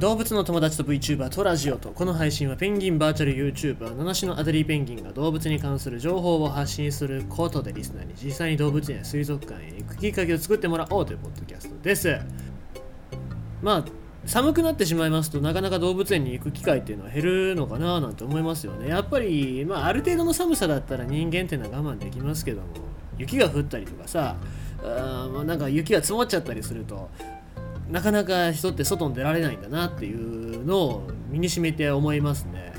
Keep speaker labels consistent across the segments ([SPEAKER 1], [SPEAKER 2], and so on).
[SPEAKER 1] 動物の友達と VTuber とラジオとこの配信はペンギンバーチャル YouTuber 七種のアデリーペンギンが動物に関する情報を発信することでリスナーに実際に動物園や水族館へ行くきっかけを作ってもらおうというポッドキャストです。まあ寒くなってしまいますとなかなか動物園に行く機会っていうのは減るのかななんて思いますよね。やっぱり、まあ、ある程度の寒さだったら人間っていうのは我慢できますけども雪が降ったりとかさあなんか雪が積もっちゃったりするとなかなか人って外に出られないんだなっていうのを身にしめて思いますね。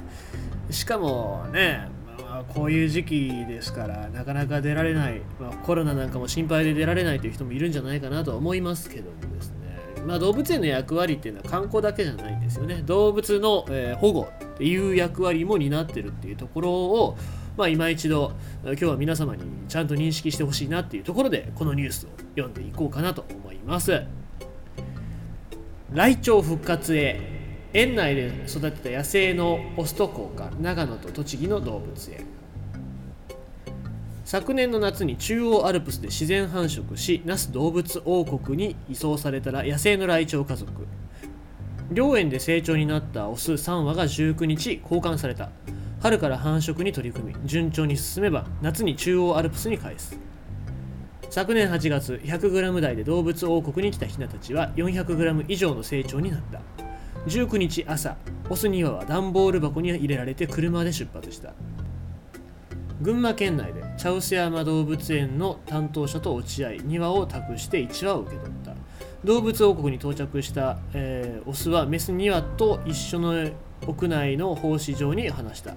[SPEAKER 1] しかもね、まあ、こういう時期ですからなかなか出られない、まあ、コロナなんかも心配で出られないという人もいるんじゃないかなとは思いますけどもですね。まあ、動物園の役割っていうのは観光だけじゃないんですよね。動物の、え、保護っていう役割も担ってるっていうところをまあ、今一度今日は皆様にちゃんと認識してほしいなっていうところでこのニュースを読んでいこうかなと思います。ライチョウ復活へ園内で育てた野生のオストコウか長野と栃木の動物園昨年の夏に中央アルプスで自然繁殖し那須動物王国に移送されたら野生のライチョウ家族。両園で成長になったオス3羽が19日交換された。春から繁殖に取り組み順調に進めば夏に中央アルプスに返す。昨年8月 100g 台で動物王国に来たヒナたちは 400g 以上の成長になった。19日朝オス2羽は段ボール箱に入れられて車で出発した。群馬県内で茶臼山動物園の担当者と落合2羽を託して1羽を受け取った。動物王国に到着した、えー、オスはメス2羽と一緒の屋内の放飼場に放した。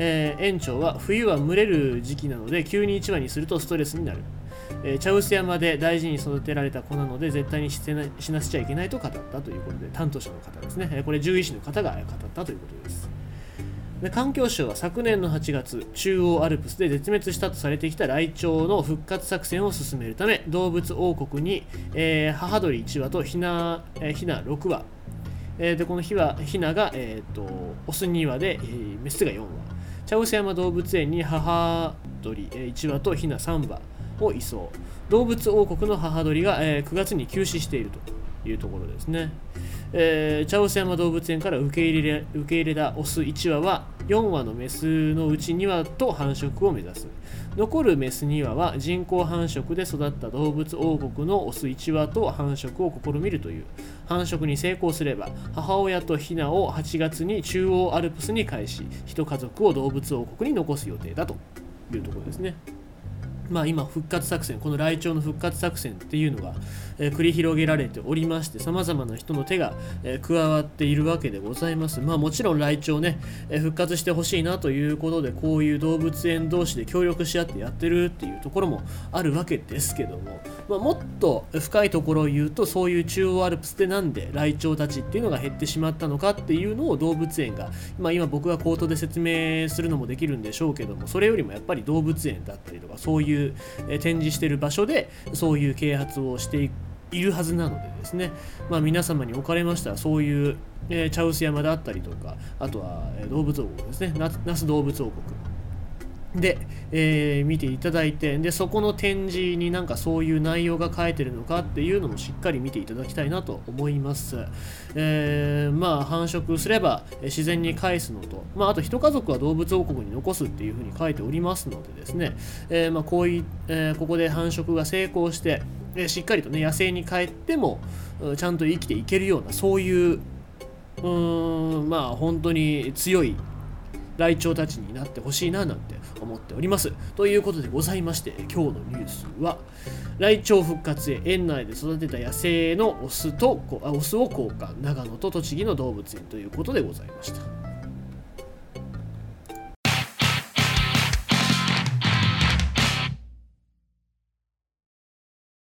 [SPEAKER 1] えー、園長は冬は群れる時期なので急に1羽にするとストレスになる。えー、茶臼山で大事に育てられた子なので絶対に死なせちゃいけないと語ったということで担当者の方ですね、えー、これ獣医師の方が語ったということです。で環境省は昨年の8月中央アルプスで絶滅したとされてきたライチョウの復活作戦を進めるため動物王国に、えー、母鳥1羽とひな,、えー、ひな6羽、えー、でこのひはひなが、えーと、オス2羽で、えー、メスが4羽。茶臼山動物園に母鳥1羽とひな3羽を移送。動物王国の母鳥が、9月に休止しているというところですね、えー、茶臼山動物園から受け入れ受け入れたオス1羽は4羽のメスのうち2羽と繁殖を目指す。残るメス2羽は人工繁殖で育った動物王国のオス1羽と繁殖を試みるという。繁殖に成功すれば母親とヒナを8月に中央アルプスに返し一家族を動物王国に残す予定だというところですね。まあ、今復活作戦このライチョウの復活作戦っていうのが、え、繰り広げられておりましてさまざまな人の手が、え、加わっているわけでございますまあもちろんライチョウね、え、復活してほしいなということでこういう動物園同士で協力し合ってやってるっていうところもあるわけですけども、まあ、もっと深いところを言うとそういう中央アルプスでなんでライチョウたちっていうのが減ってしまったのかっていうのを動物園が、まあ、今僕が口頭で説明するのもできるんでしょうけどもそれよりもやっぱり動物園だったりとかそういう展示してる場所でそういう啓発をしているはずなのでですね、まあ、皆様におかれましたらそういう、えー、茶臼山であったりとかあとは、え動物王国ですね那須動物王国で、えー、見ていただいてでそこの展示になんかそういう内容が書いてるのかっていうのもしっかり見ていただきたいなと思います、えー、まあ繁殖すれば自然に返すのと、まあ、あと一家族は動物王国に残すっていうふうに書いておりますのでですね、えー、まあこういう、えここで繁殖が成功して、えしっかりとね野生に帰ってもちゃんと生きていけるようなそういううーんまあ本当に強いライチョウたちになってほしいななんて思っております。ということでございまして、今日のニュースは、ライチョウ復活へ園内で育てた野生のオスとオスを交換、長野と栃木の動物園ということでございました。